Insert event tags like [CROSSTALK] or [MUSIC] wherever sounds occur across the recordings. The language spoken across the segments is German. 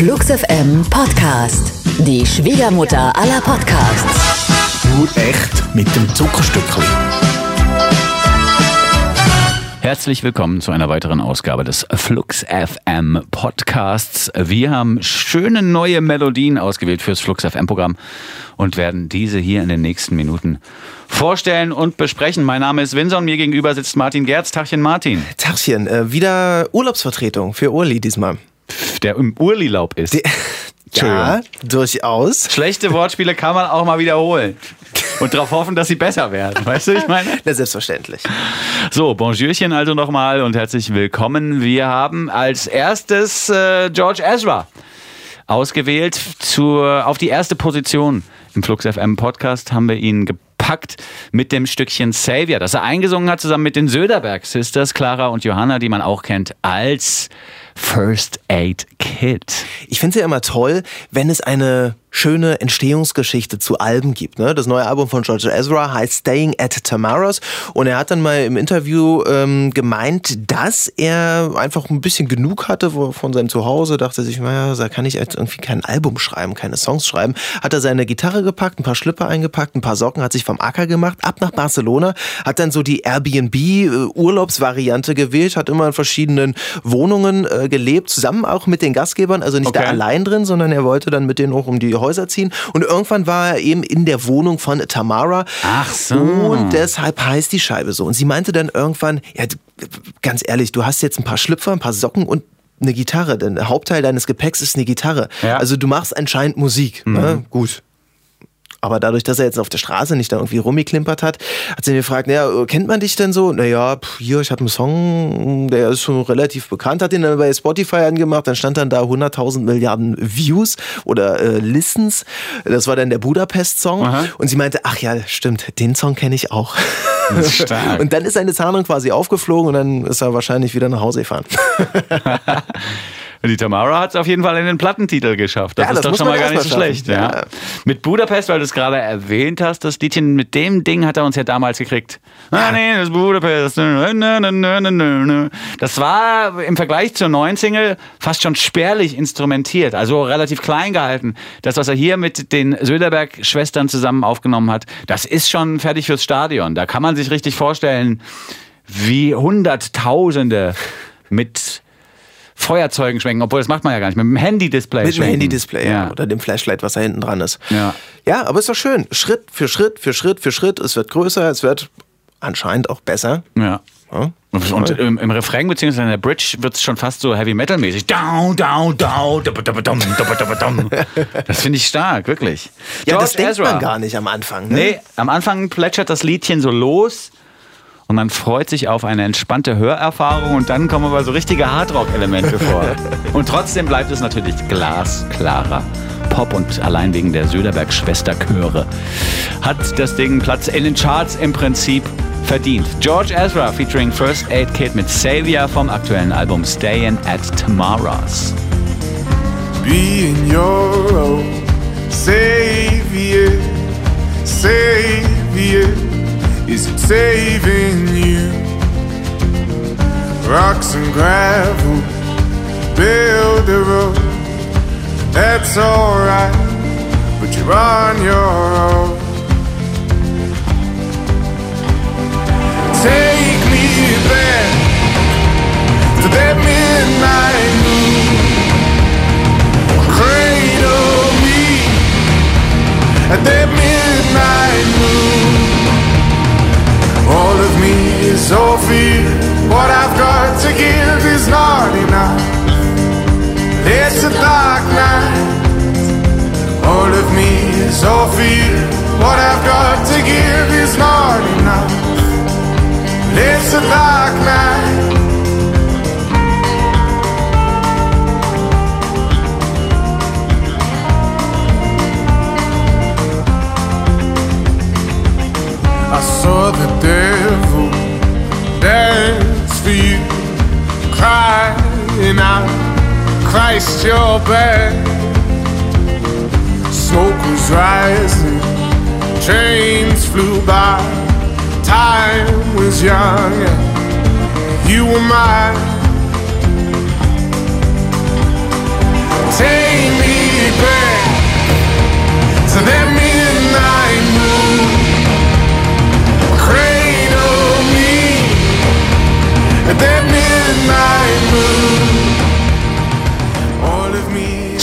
Flux FM Podcast. Die Schwiegermutter aller Podcasts. Nur echt mit dem Zuckerstückchen. Herzlich willkommen zu einer weiteren Ausgabe des Flux FM Podcasts. Wir haben schöne neue Melodien ausgewählt fürs Flux FM Programm und werden diese hier in den nächsten Minuten vorstellen und besprechen. Mein Name ist Winson, mir gegenüber sitzt Martin Gerz. Tachchen Martin. Tachchen, äh, wieder Urlaubsvertretung für Urli diesmal. Der im Urlilaub ist. Die, [LAUGHS] ja, durchaus. Schlechte Wortspiele kann man auch mal wiederholen. Und darauf hoffen, dass sie besser werden. Weißt du, ich meine? Na, selbstverständlich. So, Bonjourchen also nochmal und herzlich willkommen. Wir haben als erstes äh, George Ezra ausgewählt zur, auf die erste Position im Flux FM Podcast haben wir ihn gepackt mit dem Stückchen Savior, das er eingesungen hat zusammen mit den Söderberg Sisters, Clara und Johanna, die man auch kennt als First Aid Kit. Ich finde es ja immer toll, wenn es eine schöne Entstehungsgeschichte zu Alben gibt. Ne? Das neue Album von George Ezra heißt Staying at Tamaras und er hat dann mal im Interview ähm, gemeint, dass er einfach ein bisschen genug hatte von seinem Zuhause, dachte sich, naja, da kann ich jetzt irgendwie kein Album schreiben, keine Songs schreiben. Hat er seine Gitarre gepackt, ein paar Schlipper eingepackt, ein paar Socken, hat sich vom Acker gemacht, ab nach Barcelona, hat dann so die Airbnb-Urlaubsvariante gewählt, hat immer in verschiedenen Wohnungen äh, gelebt, zusammen auch mit den Gastgebern, also nicht okay. da allein drin, sondern er wollte dann mit denen auch um die Häuser ziehen. Und irgendwann war er eben in der Wohnung von Tamara. Ach so. Und deshalb heißt die Scheibe so. Und sie meinte dann irgendwann, ja, ganz ehrlich, du hast jetzt ein paar Schlüpfer, ein paar Socken und eine Gitarre, denn der Hauptteil deines Gepäcks ist eine Gitarre. Ja. Also du machst anscheinend Musik. Mhm. Ne? Gut, aber dadurch, dass er jetzt auf der Straße nicht da irgendwie rummiklimpert hat, hat sie ihn gefragt, naja, kennt man dich denn so? Naja, hier, ich habe einen Song, der ist schon relativ bekannt, hat ihn dann bei Spotify angemacht, dann stand dann da 100.000 Milliarden Views oder äh, Listens. Das war dann der Budapest-Song. Und sie meinte, ach ja, stimmt, den Song kenne ich auch. Stark. Und dann ist seine Zahnung quasi aufgeflogen und dann ist er wahrscheinlich wieder nach Hause gefahren. [LAUGHS] Die Tamara hat es auf jeden Fall in den Plattentitel geschafft. Das, ja, das ist doch schon mal gar nicht so schlecht. Ja. ja. Mit Budapest, weil du es gerade erwähnt hast, das Liedchen mit dem Ding hat er uns ja damals gekriegt. Ah, nee, das ist Budapest. Das war im Vergleich zur neuen Single fast schon spärlich instrumentiert, also relativ klein gehalten. Das, was er hier mit den Söderberg-Schwestern zusammen aufgenommen hat, das ist schon fertig fürs Stadion. Da kann man sich richtig vorstellen, wie Hunderttausende mit Feuerzeugen schwenken, obwohl das macht man ja gar nicht. Mit dem Handy-Display. Mit dem Handy-Display, ja. Oder dem Flashlight, was da hinten dran ist. Ja. Ja, aber ist doch schön. Schritt für Schritt für Schritt für Schritt. Es wird größer, es wird anscheinend auch besser. Ja. ja. Und im, im, Refrain bzw. in der Bridge wird es schon fast so Heavy Metal mäßig. Down, down, down, Das finde ich stark, wirklich. Ja, George das denkt Ezra. man gar nicht am Anfang. Ne? Nee, am Anfang plätschert das Liedchen so los und man freut sich auf eine entspannte Hörerfahrung und dann kommen aber so richtige Hardrock-Elemente vor. [LAUGHS] Und trotzdem bleibt es natürlich glasklarer. Pop und allein wegen der Söderberg-Schwesterchöre hat das Ding Platz in den Charts im Prinzip verdient. George Ezra featuring First Aid Kit mit Savior vom aktuellen Album Stayin' at Tomorrow's. Being your own savior, savior. Is it saving you? Rocks and gravel, build a road. That's alright, but you're on your own. Take me back to that midnight fear. What I've got to give is not enough. It's a dark night. All of me is fear. What I've got to give is not enough. It's a dark night. I saw the Christ, you're bad. Smoke was rising, trains flew by, time was young, you were mine. take me back to that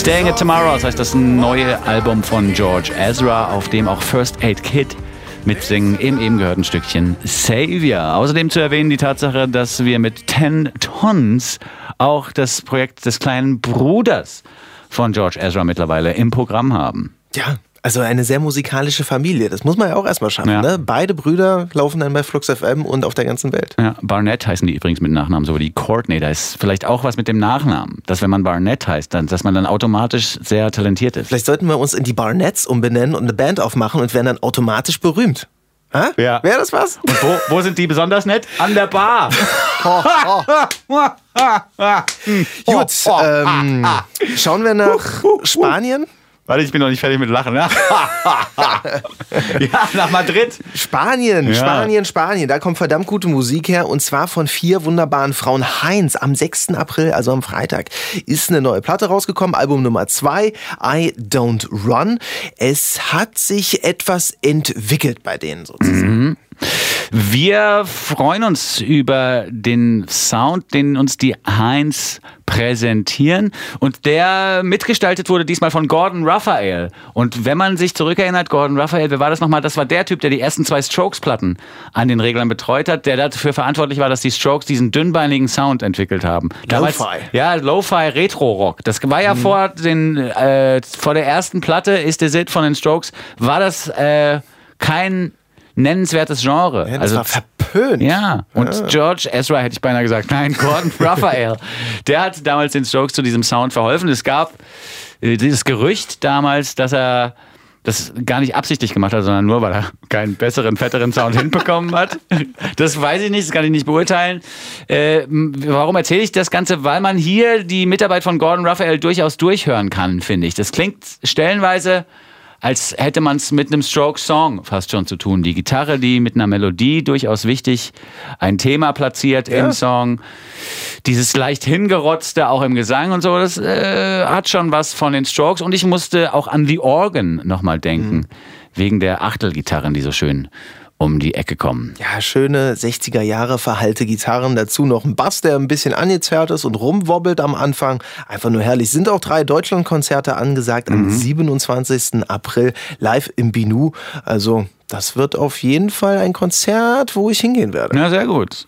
Staying at Tomorrow, das heißt das neue Album von George Ezra, auf dem auch First Aid Kid mitsingen im eben gehörten Stückchen Savior. Außerdem zu erwähnen die Tatsache, dass wir mit 10 Tons auch das Projekt des kleinen Bruders von George Ezra mittlerweile im Programm haben. Ja, also eine sehr musikalische Familie. Das muss man ja auch erstmal schaffen. Ja. Ne? Beide Brüder laufen dann bei Flux FM und auf der ganzen Welt. Ja, Barnett heißen die übrigens mit Nachnamen, so wie die Courtney. Da ist vielleicht auch was mit dem Nachnamen, dass wenn man Barnett heißt, dann, dass man dann automatisch sehr talentiert ist. Vielleicht sollten wir uns in die Barnetts umbenennen und eine Band aufmachen und werden dann automatisch berühmt. Ha? Ja. Wäre das was? Und wo, wo sind die besonders nett? An der Bar. [LAUGHS] [LAUGHS] Gut, ähm, schauen wir nach Spanien. Warte, ich bin noch nicht fertig mit Lachen. Ja, [LAUGHS] ja nach Madrid. Spanien, Ja. Spanien, Spanien. Da kommt verdammt gute Musik her und zwar von vier wunderbaren Frauen. Heinz am 6. April, also am Freitag, ist eine neue Platte rausgekommen. Album Nummer 2, I Don't Run. Es hat sich etwas entwickelt bei denen sozusagen. Wir freuen uns über den Sound, den uns die Heinz präsentieren und der mitgestaltet wurde diesmal von Gordon Raphael. Und wenn man sich zurückerinnert, Gordon Raphael, wer war das nochmal? Das war der Typ, der die ersten zwei Strokes-Platten an den Reglern betreut hat, der dafür verantwortlich war, dass die Strokes diesen dünnbeinigen Sound entwickelt haben. Damals- Lo-Fi. Ja, Lo-Fi Retro-Rock. Das war ja vor, den, äh, vor der ersten Platte, ist der Sid von den Strokes, war das äh, kein nennenswertes Genre. Ja, das war verpönt. ja, und George Ezra hätte ich beinahe gesagt. Nein, Gordon [LAUGHS] Raphael. Der hat damals den Strokes zu diesem Sound verholfen. Es gab äh, dieses Gerücht damals, dass er das gar nicht absichtlich gemacht hat, sondern nur, weil er keinen besseren, fetteren Sound [LAUGHS] hinbekommen hat. Das weiß ich nicht, das kann ich nicht beurteilen. Äh, warum erzähle ich das Ganze? Weil man hier die Mitarbeit von Gordon Raphael durchaus durchhören kann, finde ich. Das klingt stellenweise als hätte man es mit einem Stroke-Song fast schon zu tun. Die Gitarre, die mit einer Melodie durchaus wichtig ein Thema platziert im Song. Dieses leicht hingerotzte, auch im Gesang und so, das äh, hat schon was von den Strokes. Und ich musste auch an The Organ nochmal denken, wegen der Achtelgitarren, die so schön um die Ecke kommen. Ja, schöne 60er Jahre verhalte Gitarren, dazu noch ein Bass, der ein bisschen angezerrt ist und rumwobbelt am Anfang. Einfach nur herrlich. Sind auch drei Deutschlandkonzerte angesagt am 27. April live im Binu. Also, das wird auf jeden Fall ein Konzert, wo ich hingehen werde. Na, sehr gut.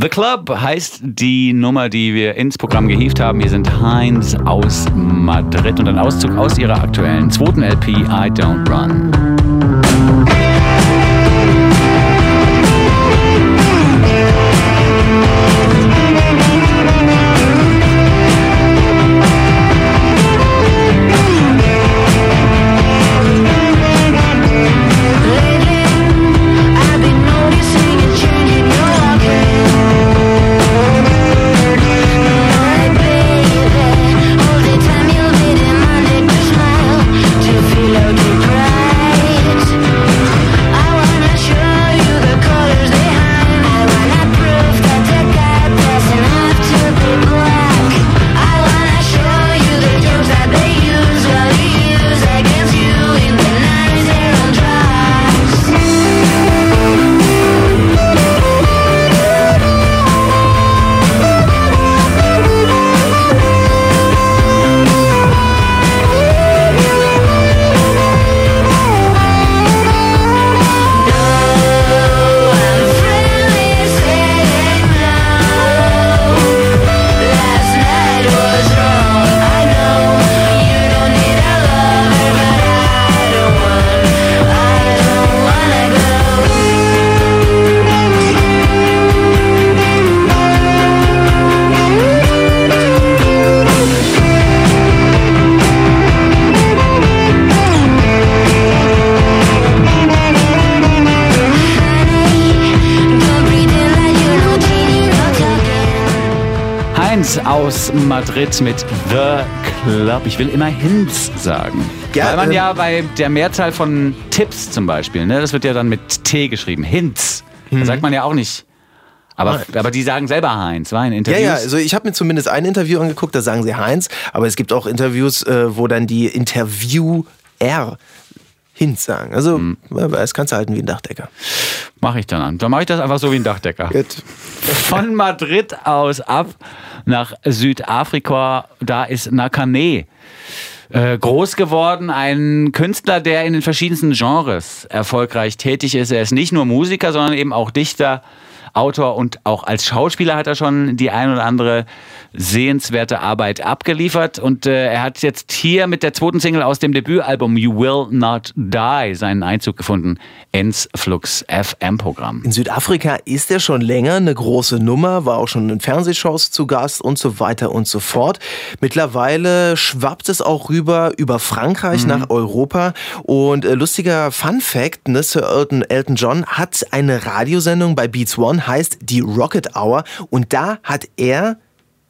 The Club heißt die Nummer, die wir ins Programm gehievt haben. Hier sind Heinz aus Madrid und ein Auszug aus ihrer aktuellen zweiten LP I Don't Run. Madrid mit The Club. Ich will immer Hinz sagen. Ja, Weil man ähm, ja bei der Mehrzahl von Tipps zum Beispiel, ne, das wird ja dann mit T geschrieben. Hinz. Mhm. Da sagt man ja auch nicht Aber, aber die sagen selber Heinz, war in Ja, Interviews. ja, also ich habe mir zumindest ein Interview angeguckt, da sagen sie Heinz, aber es gibt auch Interviews, äh, wo dann die Interviewer Hinz sagen. Also, Mhm. es kannst du halten wie ein Dachdecker. Mache ich dann an. Dann mache ich das einfach so wie ein Dachdecker. Gut. Von Madrid aus ab nach Südafrika. Da ist Nakane äh, groß geworden. Ein Künstler, der in den verschiedensten Genres erfolgreich tätig ist. Er ist nicht nur Musiker, sondern eben auch Dichter, Autor und auch als Schauspieler hat er schon die ein oder andere sehenswerte Arbeit abgeliefert. Und äh, er hat jetzt hier mit der zweiten Single aus dem Debütalbum You Will Not Die seinen Einzug gefunden ins Flux FM-Programm. In Südafrika ist er schon länger eine große Nummer, war auch schon in Fernsehshows zu Gast und so weiter und so fort. Mittlerweile schwappt es auch rüber über Frankreich nach Europa. Und äh, lustiger Fun Fact, ne, Sir Elton, Elton John hat eine Radiosendung bei Beats One, heißt die Rocket Hour. Und da hat er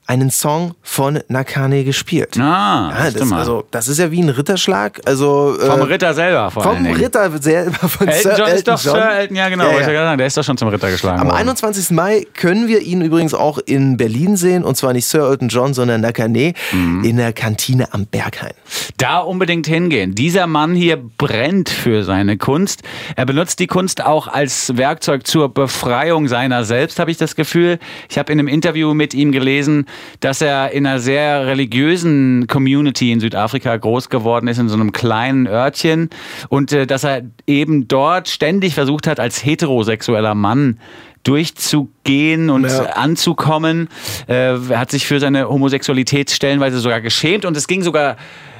einen Song von Nakane gespielt. Ah, ja, das, also, das ist ja wie ein Ritterschlag. Also, Vom äh, Ritter selber vor Vom. Ritter selber [LAUGHS] von Elton Sir John ist Elton doch John. Sir Elton, ja genau, Ja, ich ja. sagen, der ist doch schon zum Ritter geschlagen Am worden. 21. Mai können wir ihn übrigens auch in Berlin sehen. Und zwar nicht Sir Elton John, sondern Nakane Mhm. in der Kantine am Berghain. Da unbedingt hingehen. Dieser Mann hier brennt für seine Kunst. Er benutzt die Kunst auch als Werkzeug zur Befreiung seiner selbst, habe ich das Gefühl. Ich habe in einem Interview mit ihm gelesen, dass er in einer sehr religiösen Community in Südafrika groß geworden ist, in so einem kleinen Örtchen. Und äh, dass er eben dort ständig versucht hat, als heterosexueller Mann durchzugehen und Ja. anzukommen. Äh, er hat sich für seine Homosexualität stellenweise sogar geschämt und es ging sogar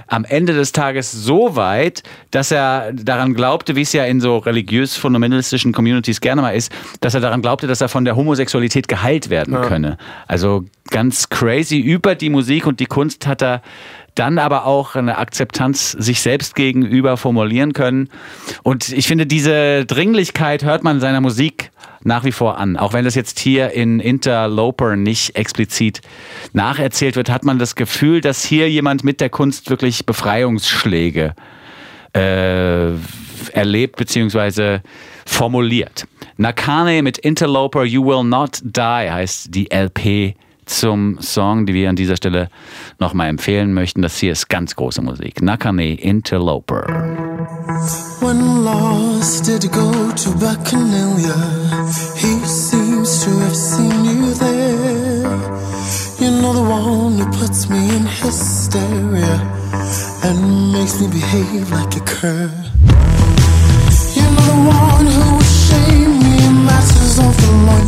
am Ende des Tages so weit, dass er daran glaubte, wie es ja in so religiös-fundamentalistischen Communities gerne mal ist, dass er daran glaubte, dass er von der Homosexualität geheilt werden könne. Also ganz crazy. Über die Musik und die Kunst hat er dann aber auch eine Akzeptanz sich selbst gegenüber formulieren können. Und ich finde, diese Dringlichkeit hört man in seiner Musik nach wie vor an. Auch wenn das jetzt hier in Interloper nicht explizit nacherzählt wird, hat man das Gefühl, dass hier jemand mit der Kunst wirklich Befreiungsschläge äh, erlebt bzw. formuliert. Nakane mit Interloper You Will Not Die heißt die LP zum Song, die wir an dieser Stelle nochmal empfehlen möchten. Das hier ist ganz große Musik. Nakane Interloper. When lost, did go to Bacchanalia? He seems to have seen you there. You know the one who puts me in hysteria and makes me behave like a cur. You know the one who will shame me in matters of the line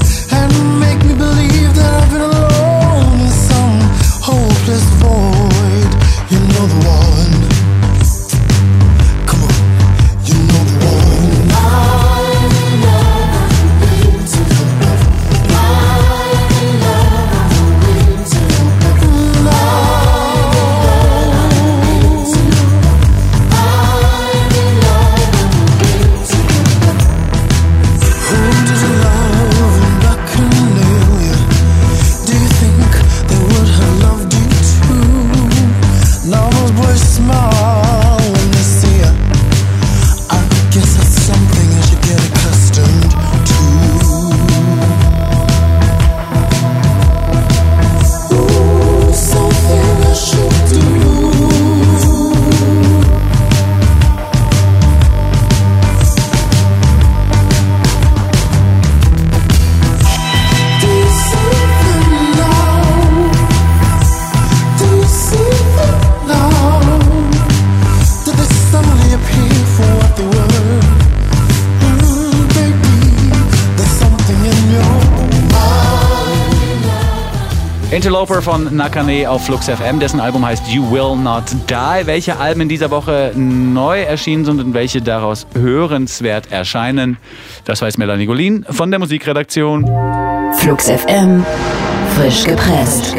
Interloper von Nakane auf Flux FM, dessen Album heißt You Will Not Die. Welche Alben in dieser Woche neu erschienen sind und welche daraus hörenswert erscheinen, das weiß Melanie Golin von der Musikredaktion. Flux FM. Frisch gepresst.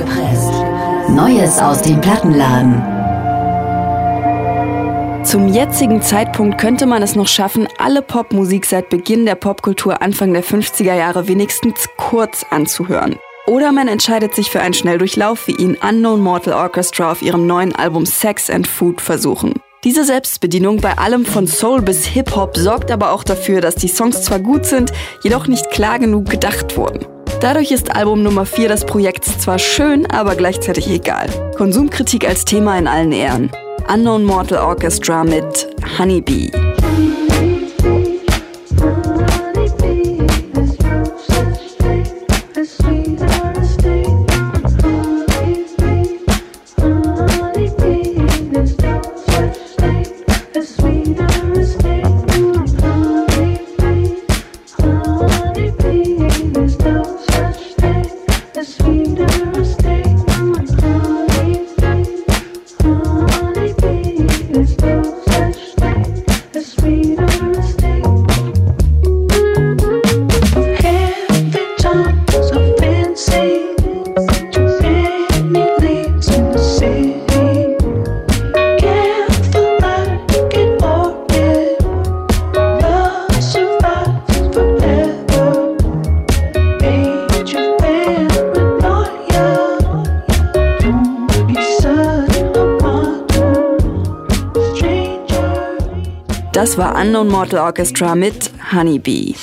Neues aus dem Plattenladen. Zum jetzigen Zeitpunkt könnte man es noch schaffen, alle Popmusik seit Beginn der Popkultur Anfang der 50er Jahre wenigstens kurz anzuhören. Oder man entscheidet sich für einen Schnelldurchlauf, wie ihn Unknown Mortal Orchestra auf ihrem neuen Album Sex and Food versuchen. Diese Selbstbedienung bei allem von Soul bis Hip-Hop sorgt aber auch dafür, dass die Songs zwar gut sind, jedoch nicht klar genug gedacht wurden. Dadurch ist Album Nummer 4 des Projekts zwar schön, aber gleichzeitig egal. Konsumkritik als Thema in allen Ehren. Unknown Mortal Orchestra mit Honeybee. Unknown Mortal Orchestra mit Honeybee.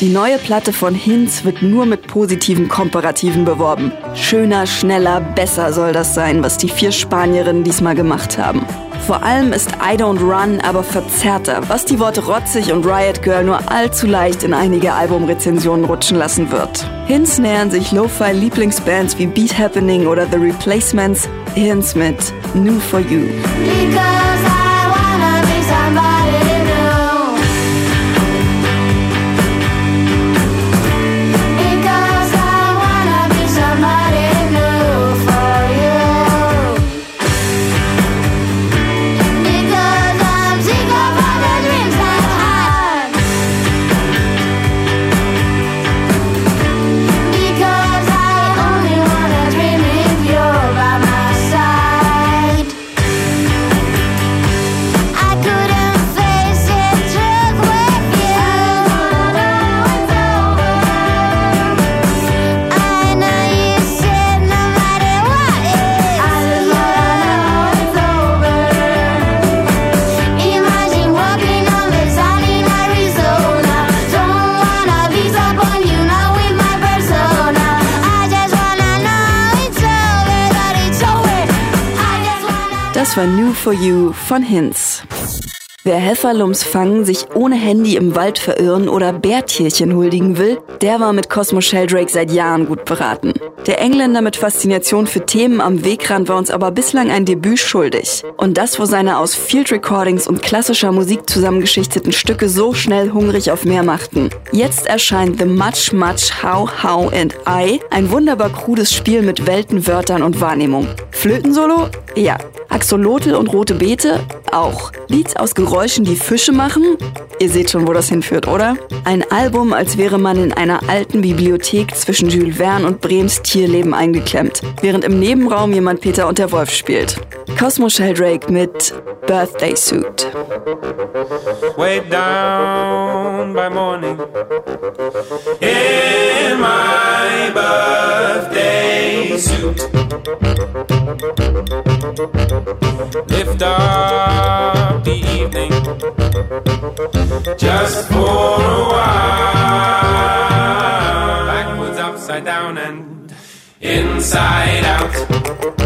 Die neue Platte von Hinz wird nur mit positiven Komparativen beworben. Schöner, schneller, besser soll das sein, was die vier Spanierinnen diesmal gemacht haben. Vor allem ist I Don't Run aber verzerrter, was die Worte rotzig und Riot Girl nur allzu leicht in einige Albumrezensionen rutschen lassen wird. Hinz nähern sich Lo-Fi-Lieblingsbands wie Beat Happening oder The Replacements, Hinz mit New For You. Das war New For You von Hinz. Wer Hefferlums fangen, sich ohne Handy im Wald verirren oder Bärtierchen huldigen will, der war mit Cosmo Sheldrake seit Jahren gut beraten. Der Engländer mit Faszination für Themen am Wegrand war uns aber bislang ein Debüt schuldig. Und das, wo seine aus Field Recordings und klassischer Musik zusammengeschichteten Stücke so schnell hungrig auf mehr machten. Jetzt erscheint The Much Much How How and I, ein wunderbar krudes Spiel mit Weltenwörtern und Wahrnehmung. Flötensolo? Ja. Axolotl und rote Beete? Auch. Lieds aus Geräuschen, die Fische machen? Ihr seht schon, wo das hinführt, oder? Ein Album, als wäre man in einer alten Bibliothek zwischen Jules Verne und Brems Tierleben eingeklemmt, während im Nebenraum jemand Peter und der Wolf spielt. Cosmo Sheldrake mit Birthday Suit. way down by morning in my birthday suit. Lift up just for a while. Backwards, upside down, and inside out.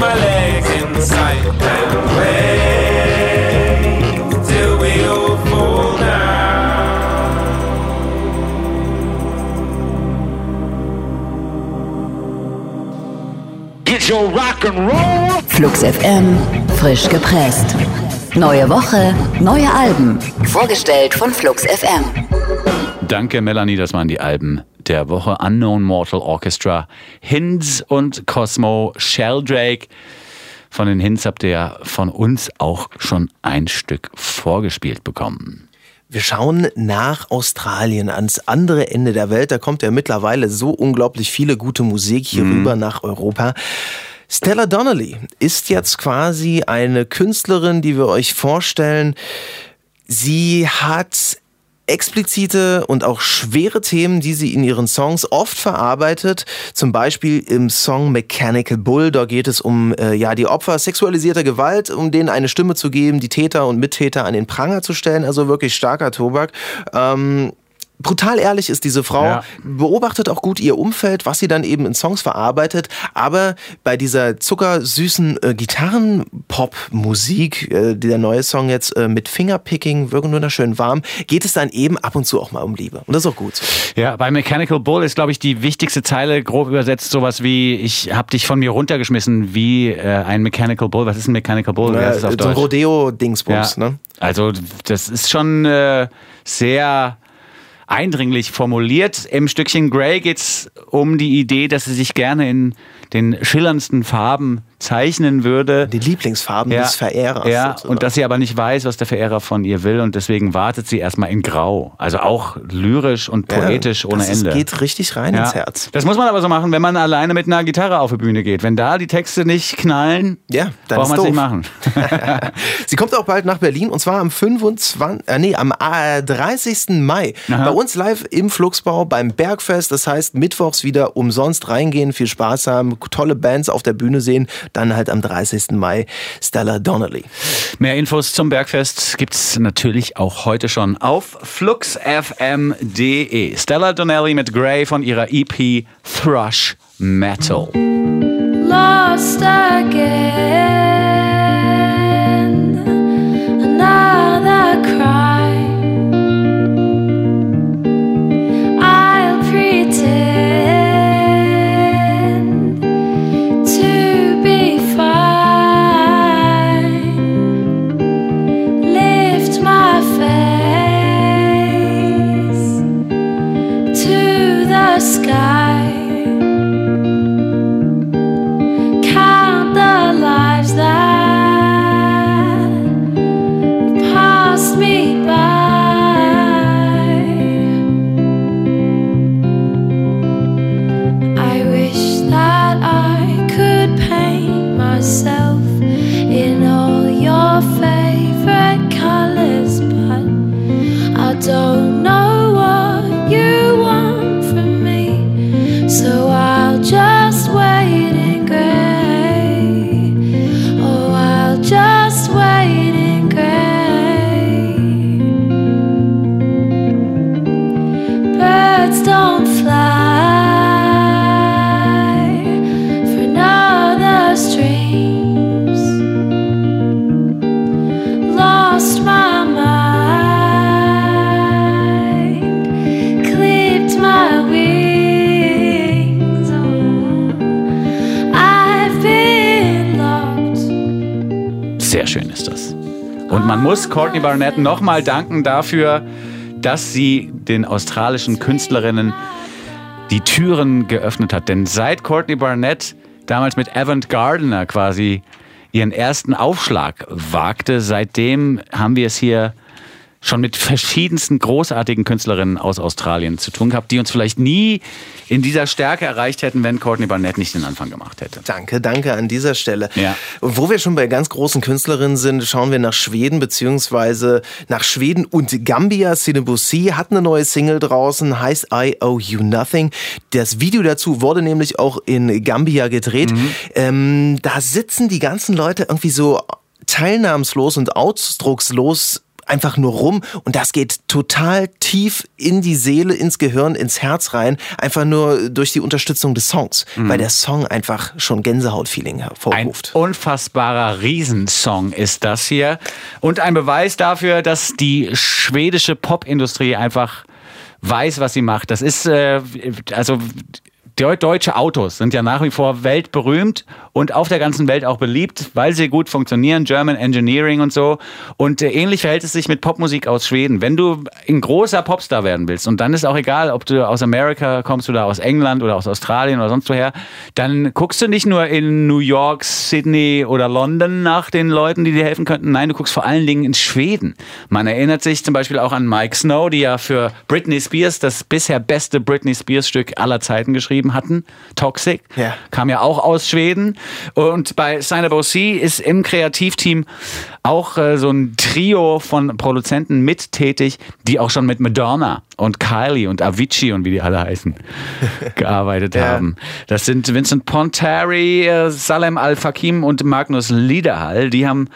My legs in sight and wait till we all fall down. Get your rock and roll! Flux FM, frisch gepresst. Neue Woche, neue Alben. Vorgestellt von Flux FM. Danke, Melanie, das waren die Alben der Woche. Unknown Mortal Orchestra, Hinz und Cosmo Sheldrake. Von den Hinz habt ihr ja von uns auch schon ein Stück vorgespielt bekommen. Wir schauen nach Australien, ans andere Ende der Welt. Da kommt ja mittlerweile so unglaublich viele gute Musik hier rüber nach Europa. Stella Donnelly ist jetzt quasi eine Künstlerin, die wir euch vorstellen. Sie hat explizite und auch schwere Themen, die sie in ihren Songs oft verarbeitet. Zum Beispiel im Song Mechanical Bull. Da geht es um äh, ja die Opfer sexualisierter Gewalt, um denen eine Stimme zu geben, die Täter und Mittäter an den Pranger zu stellen. Also wirklich starker Tobak. Ähm, brutal ehrlich ist diese Frau, Ja. beobachtet auch gut ihr Umfeld, was sie dann eben in Songs verarbeitet. Aber bei dieser zuckersüßen äh, Gitarren-Pop-Musik, äh, der neue Song jetzt äh, mit Fingerpicking, wirken nur schön warm, geht es dann eben ab und zu auch mal um Liebe. Und das ist auch gut. Ja, bei Mechanical Bull ist, glaube ich, die wichtigste Zeile grob übersetzt sowas wie, ich habe dich von mir runtergeschmissen wie äh, ein Mechanical Bull. Was ist ein Mechanical Bull? Es auf so ein? Rodeo-Dingsbums, Ja. ne? Also das ist schon äh, sehr eindringlich formuliert. Im Stückchen Grey geht es um die Idee, dass sie sich gerne in den schillerndsten Farben zeichnen würde. Die Lieblingsfarben des Verehrers. Ja, sozusagen. und dass sie aber nicht weiß, was der Verehrer von ihr will und deswegen wartet sie erstmal in Grau. Also auch lyrisch und poetisch ja, ohne das Ende. geht richtig rein ins Herz. Das muss man aber so machen, wenn man alleine mit einer Gitarre auf die Bühne geht. Wenn da die Texte nicht knallen, Ja, dann braucht man es nicht machen. [LAUGHS] Sie kommt auch bald nach Berlin und zwar am 25, äh, nee, am äh, 30. Mai. Aha. Bei uns live im Flugsbau beim Bergfest. Das heißt, mittwochs wieder umsonst reingehen, viel Spaß haben, tolle Bands auf der Bühne sehen. Dann halt am 30. Mai Stella Donnelly. Mehr Infos zum Bergfest gibt's natürlich auch heute schon auf fluxfm.de. Stella Donnelly mit Grey von ihrer EP Thrush Metal. lost again. I Courtney Barnett nochmal danken dafür, dass sie den australischen Künstlerinnen die Türen geöffnet hat. Denn seit Courtney Barnett damals mit Avant Gardner quasi ihren ersten Aufschlag wagte, seitdem haben wir es hier schon mit verschiedensten großartigen Künstlerinnen aus Australien zu tun gehabt, die uns vielleicht nie in dieser Stärke erreicht hätten, wenn Courtney Barnett nicht den Anfang gemacht hätte. Danke, danke an dieser Stelle. Ja. Und wo wir schon bei ganz großen Künstlerinnen sind, schauen wir nach Schweden beziehungsweise nach Schweden und Gambia. Cinebussi hat eine neue Single draußen, heißt I Owe You Nothing. Das Video dazu wurde nämlich auch in Gambia gedreht. Ähm, da sitzen die ganzen Leute irgendwie so teilnahmslos und ausdruckslos einfach nur rum und das geht total tief in die Seele, ins Gehirn, ins Herz rein, einfach nur durch die Unterstützung des Songs, weil der Song einfach schon Gänsehaut-Feeling Ein hervorruft. unfassbarer Riesensong ist das hier. Und ein Beweis dafür, dass die schwedische Popindustrie einfach weiß, was sie macht. Das ist, äh, also deutsche Autos sind ja nach wie vor weltberühmt und auf der ganzen Welt auch beliebt, weil sie gut funktionieren, German Engineering und so. Und äh, ähnlich verhält es sich mit Popmusik aus Schweden. Wenn du ein großer Popstar werden willst, und dann ist auch egal, ob du aus Amerika kommst oder aus England oder aus Australien oder sonst woher, dann guckst du nicht nur in New York, Sydney oder London nach den Leuten, die dir helfen könnten. Nein, du guckst vor allen Dingen in Schweden. Man erinnert sich zum Beispiel auch an Mike Snow, die ja für Britney Spears das bisher beste Britney Spears Stück aller Zeiten geschrieben hatten. Toxic. Ja. Kam ja auch aus Schweden. Und bei Signable C ist im Kreativteam auch äh, so ein Trio von Produzenten mittätig, die auch schon mit Madonna und Kylie und Avicii und wie die alle heißen, [LAUGHS] gearbeitet Ja. haben. Das sind Vincent Pontari, äh, Salem Al-Fakim und Magnus Liederhall. Die haben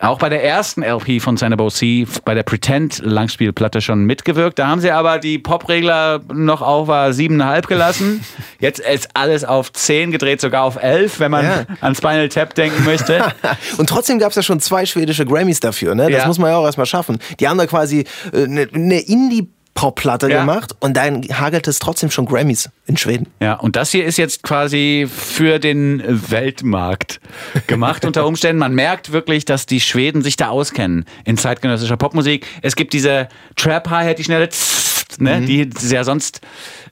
auch bei der ersten LP von Signable C, bei der Pretend Langspielplatte schon mitgewirkt. Da haben sie aber die Popregler noch auf äh, siebeneinhalb gelassen. [LAUGHS] Jetzt ist alles auf zehn gedreht, sogar auf elf, wenn man Ja. an Spinal Tap denken möchte. [LAUGHS] Und trotzdem gab es ja schon zwei schwedische Grammys dafür, ne? Das Ja. muss man ja auch erstmal schaffen. Die haben da quasi eine ne Indie-Pop-Platte Ja. gemacht und dann hagelt es trotzdem schon Grammys in Schweden. Ja, und das hier ist jetzt quasi für den Weltmarkt gemacht unter [LAUGHS] Umständen. Man merkt wirklich, dass die Schweden sich da auskennen in zeitgenössischer Popmusik. Es gibt diese Trap-Hi-Hat, die schnelle ne, die ja sonst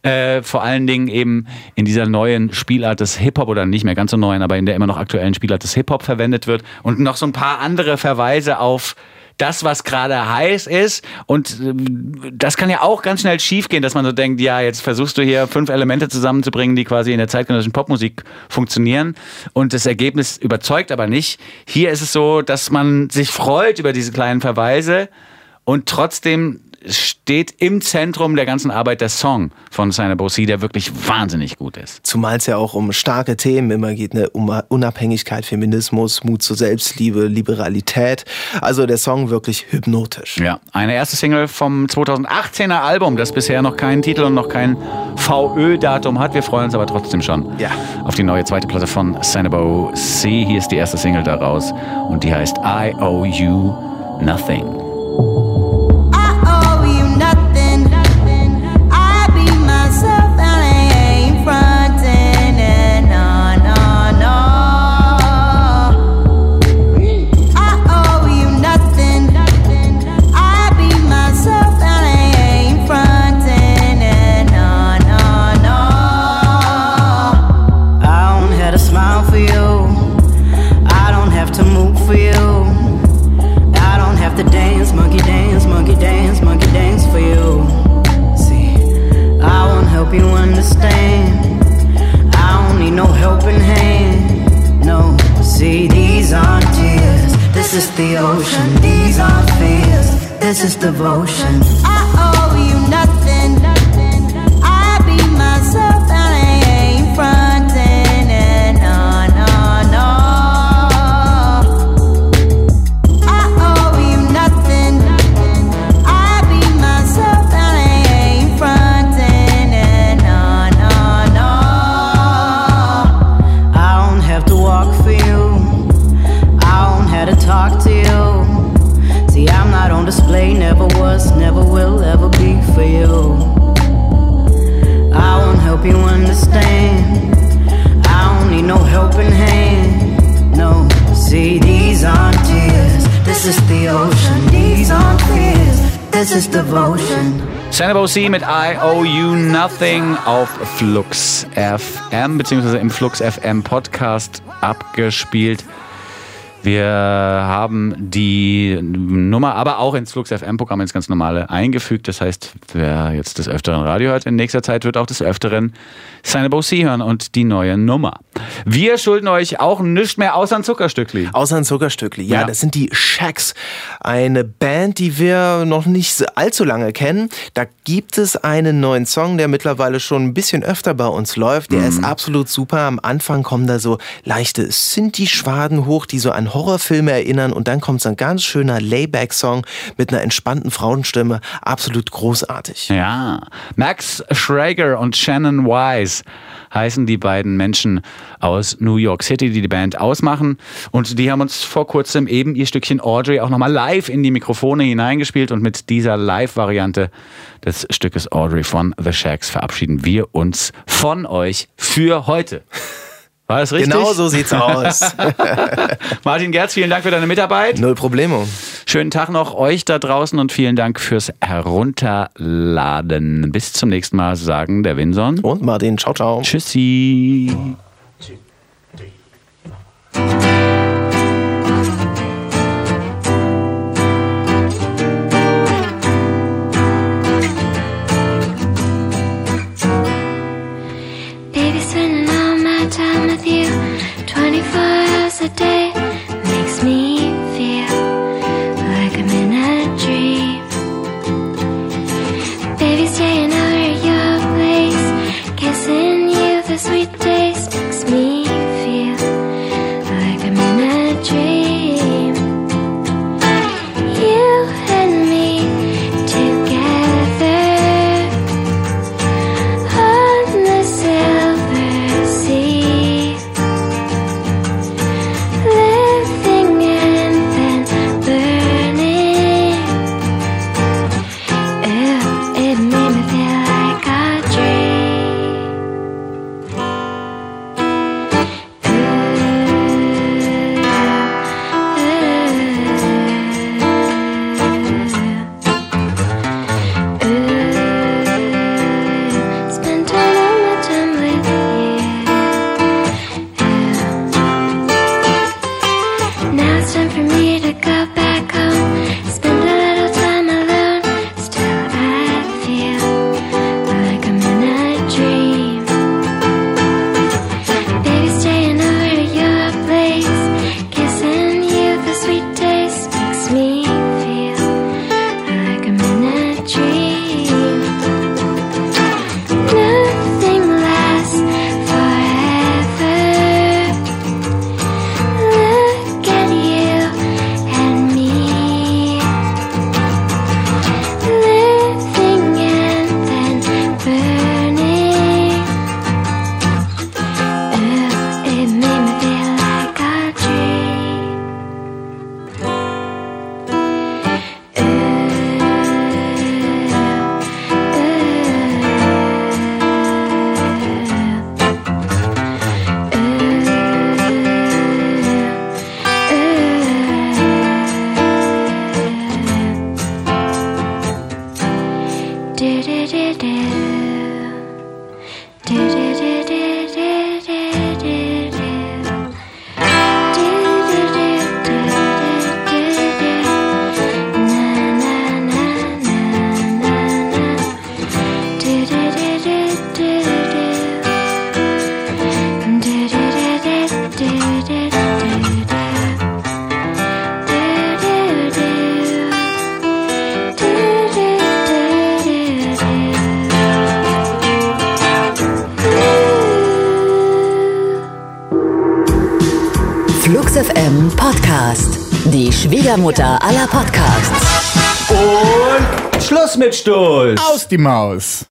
äh, vor allen Dingen eben in dieser neuen Spielart des Hip-Hop oder nicht mehr ganz so neuen, aber in der immer noch aktuellen Spielart des Hip-Hop verwendet wird und noch so ein paar andere Verweise auf das, was gerade heiß ist. Und ähm, das kann ja auch ganz schnell schiefgehen, dass man so denkt, ja, jetzt versuchst du hier fünf Elemente zusammenzubringen, die quasi in der zeitgenössischen Popmusik funktionieren. Und das Ergebnis überzeugt aber nicht. Hier ist es so, dass man sich freut über diese kleinen Verweise und trotzdem steht im Zentrum der ganzen Arbeit der Song von Signer Bossi, der wirklich wahnsinnig gut ist. Zumal es ja auch um starke Themen immer geht, ne? um Unabhängigkeit, Feminismus, Mut zur Selbstliebe, Liberalität. Also der Song wirklich hypnotisch. Ja, eine erste Single vom 2018er Album, das bisher noch keinen Titel und noch kein VÖ-Datum hat. Wir freuen uns aber trotzdem schon Ja. auf die neue zweite Platte von Sanabo C. Hier ist die erste Single daraus und die heißt I Owe You Nothing. Sanabo C mit I Owe You Nothing auf Flux FM beziehungsweise im Flux FM Podcast abgespielt. Wir haben die Nummer aber auch ins Flux FM Programm ins ganz normale eingefügt. Das heißt, wer jetzt des Öfteren Radio hört, in nächster Zeit wird auch des Öfteren Sanabo C hören und die neue Nummer. Wir schulden euch auch nichts mehr außer ein Zuckerstückli. Außer ein Zuckerstückli. Ja, Ja. das sind die Shacks. Eine Band, die wir noch nicht allzu lange kennen. Da gibt es einen neuen Song, der mittlerweile schon ein bisschen öfter bei uns läuft. Der ist absolut super. Am Anfang kommen da so leichte Sinti-Schwaden hoch, die so an Horrorfilme erinnern. Und dann kommt so ein ganz schöner Layback-Song mit einer entspannten Frauenstimme. Absolut großartig. Ja, Max Schrager und Shannon Wise heißen die beiden Menschen aus New York City, die die Band ausmachen. Und die haben uns vor kurzem eben ihr Stückchen Audrey auch nochmal live in die Mikrofone hineingespielt. Und mit dieser Live-Variante des Stückes Audrey von The Shacks verabschieden wir uns von euch für heute. [LAUGHS] War das richtig? Genau so sieht's aus. [LAUGHS] Martin Gerz, vielen Dank für deine Mitarbeit. Null Problemo. Schönen Tag noch euch da draußen und vielen Dank fürs Herunterladen. Bis zum nächsten Mal, sagen der Winson. Und Martin, ciao, ciao. Tschüssi. Schwiegermutter aller Podcasts. Und Schluss mit Stolz. Aus die Maus.